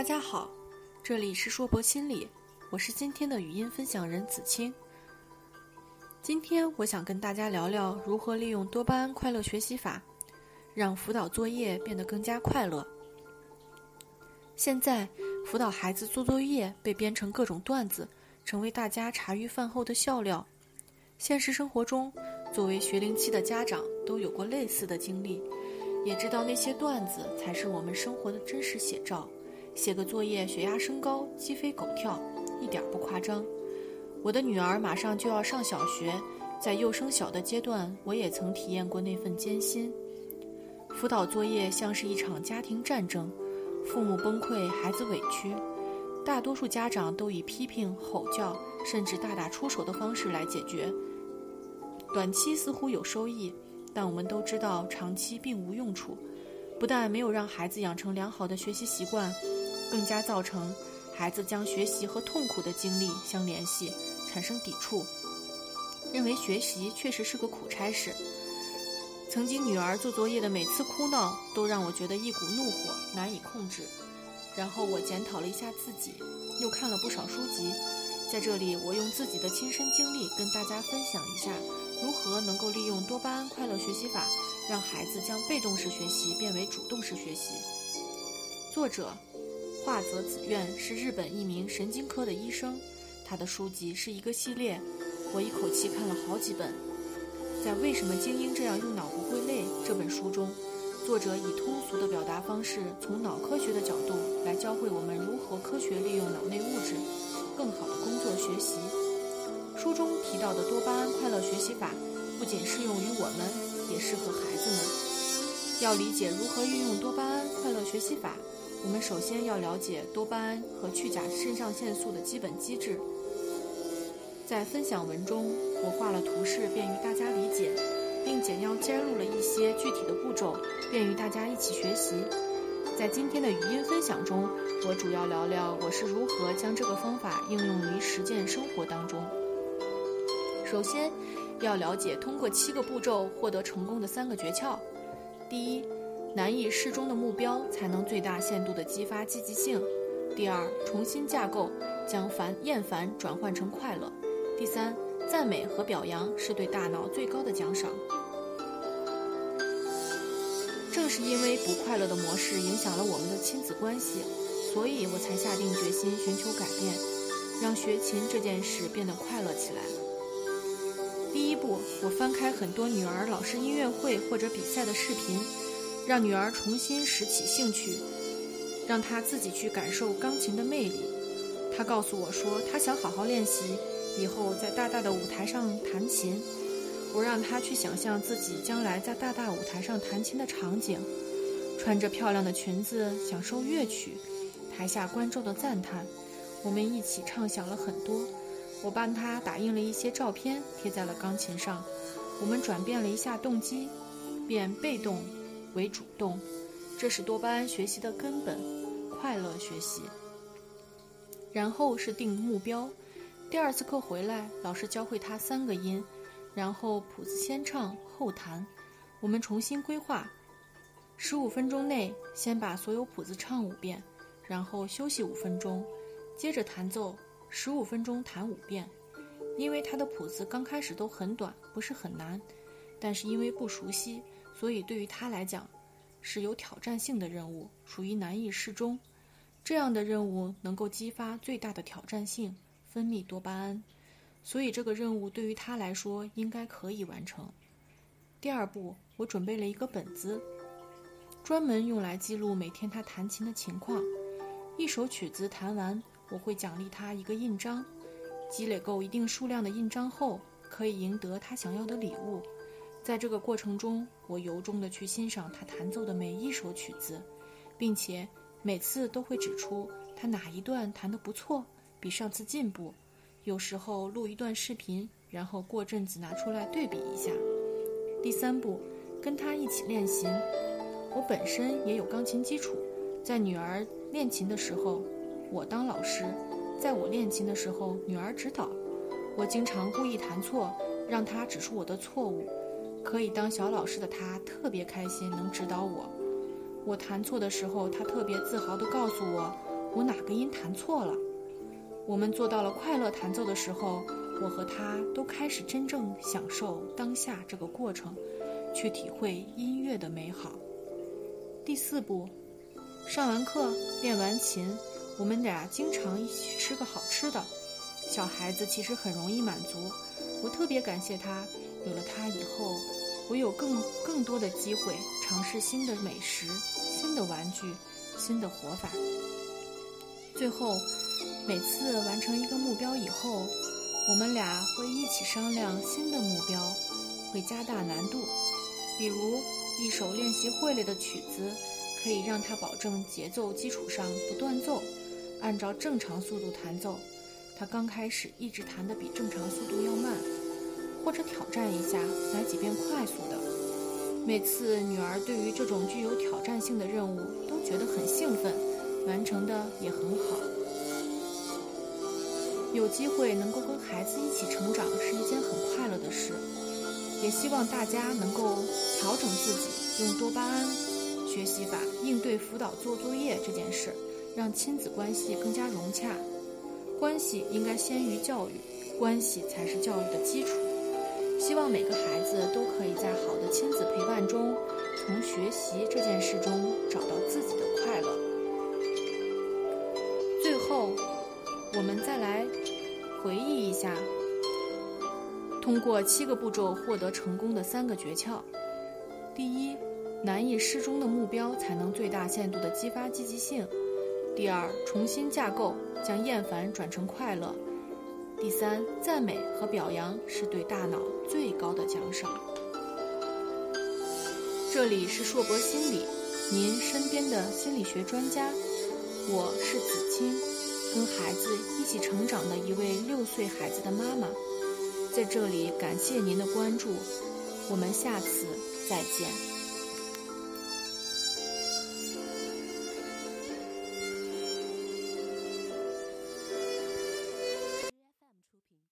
大家好，这里是硕博心理，我是今天的语音分享人子清。今天我想跟大家聊聊如何利用多巴胺快乐学习法，让辅导作业变得更加快乐。现在辅导孩子做作业被编成各种段子，成为大家茶余饭后的笑料。现实生活中，作为学龄期的家长都有过类似的经历，也知道那些段子才是我们生活的真实写照。写个作业，血压升高，鸡飞狗跳，一点不夸张。我的女儿马上就要上小学，在幼升小的阶段，我也曾体验过那份艰辛。辅导作业像是一场家庭战争，父母崩溃，孩子委屈，大多数家长都以批评、吼叫，甚至大打出手的方式来解决。短期似乎有收益，但我们都知道长期并无用处，不但没有让孩子养成良好的学习习惯。更加造成孩子将学习和痛苦的经历相联系，产生抵触，认为学习确实是个苦差事。曾经女儿做作业的每次哭闹，都让我觉得一股怒火难以控制。然后我检讨了一下自己，又看了不少书籍。在这里，我用自己的亲身经历跟大家分享一下，如何能够利用多巴胺快乐学习法，让孩子将被动式学习变为主动式学习。作者。华泽子苑是日本一名神经科的医生，他的书籍是一个系列，我一口气看了好几本。在《为什么精英这样用脑不会累》这本书中，作者以通俗的表达方式，从脑科学的角度来教会我们如何科学利用脑内物质，更好的工作学习。书中提到的多巴胺快乐学习法，不仅适用于我们，也适合孩子们。要理解如何运用多巴胺快乐学习法。我们首先要了解多巴胺和去甲肾上腺素的基本机制。在分享文中，我画了图示，便于大家理解，并简要摘录了一些具体的步骤，便于大家一起学习。在今天的语音分享中，我主要聊聊我是如何将这个方法应用于实践生活当中。首先，要了解通过七个步骤获得成功的三个诀窍。第一。难以适中的目标才能最大限度地激发积极性。第二，重新架构，将烦厌烦转换成快乐。第三，赞美和表扬是对大脑最高的奖赏。正是因为不快乐的模式影响了我们的亲子关系，所以我才下定决心寻求改变，让学琴这件事变得快乐起来。第一步，我翻开很多女儿老师音乐会或者比赛的视频。让女儿重新拾起兴趣，让她自己去感受钢琴的魅力。她告诉我说，她想好好练习，以后在大大的舞台上弹琴。我让她去想象自己将来在大大舞台上弹琴的场景，穿着漂亮的裙子，享受乐曲，台下观众的赞叹。我们一起畅想了很多。我帮她打印了一些照片，贴在了钢琴上。我们转变了一下动机，变被动。为主动，这是多巴胺学习的根本，快乐学习。然后是定目标，第二次课回来，老师教会他三个音，然后谱子先唱后弹，我们重新规划，十五分钟内先把所有谱子唱五遍，然后休息五分钟，接着弹奏，十五分钟弹五遍。因为他的谱子刚开始都很短，不是很难，但是因为不熟悉。所以，对于他来讲，是有挑战性的任务，属于难易适中。这样的任务能够激发最大的挑战性，分泌多巴胺。所以，这个任务对于他来说应该可以完成。第二步，我准备了一个本子，专门用来记录每天他弹琴的情况。一首曲子弹完，我会奖励他一个印章。积累够一定数量的印章后，可以赢得他想要的礼物。在这个过程中，我由衷地去欣赏他弹奏的每一首曲子，并且每次都会指出他哪一段弹得不错，比上次进步。有时候录一段视频，然后过阵子拿出来对比一下。第三步，跟他一起练习。我本身也有钢琴基础，在女儿练琴的时候，我当老师；在我练琴的时候，女儿指导。我经常故意弹错，让她指出我的错误。可以当小老师的他特别开心，能指导我。我弹错的时候，他特别自豪地告诉我：“我哪个音弹错了。我们做到了快乐弹奏的时候，我和他都开始真正享受当下这个过程，去体会音乐的美好。第四步，上完课练完琴，我们俩经常一起吃个好吃的。小孩子其实很容易满足，我特别感谢他。有了他以后，我有更更多的机会尝试新的美食、新的玩具、新的活法。最后。每次完成一个目标以后，我们俩会一起商量新的目标，会加大难度。比如，一首练习会了的曲子，可以让他保证节奏基础上不断奏，按照正常速度弹奏。他刚开始一直弹得比正常速度要慢，或者挑战一下来几遍快速的。每次女儿对于这种具有挑战性的任务都觉得很兴奋，完成的也很好。有机会能够跟孩子一起成长是一件很快乐的事，也希望大家能够调整自己，用多巴胺学习法应对辅导做作业这件事，让亲子关系更加融洽。关系应该先于教育，关系才是教育的基础。希望每个孩子都可以在好的亲子陪伴中，从学习这件事中找到自己的快乐。最后。我们再来回忆一下，通过七个步骤获得成功的三个诀窍：第一，难以适中的目标才能最大限度地激发积极性；第二，重新架构将厌烦转成快乐；第三，赞美和表扬是对大脑最高的奖赏。这里是硕博心理，您身边的心理学专家，我是子清。跟孩子一起成长的一位六岁孩子的妈妈，在这里感谢您的关注，我们下次再见。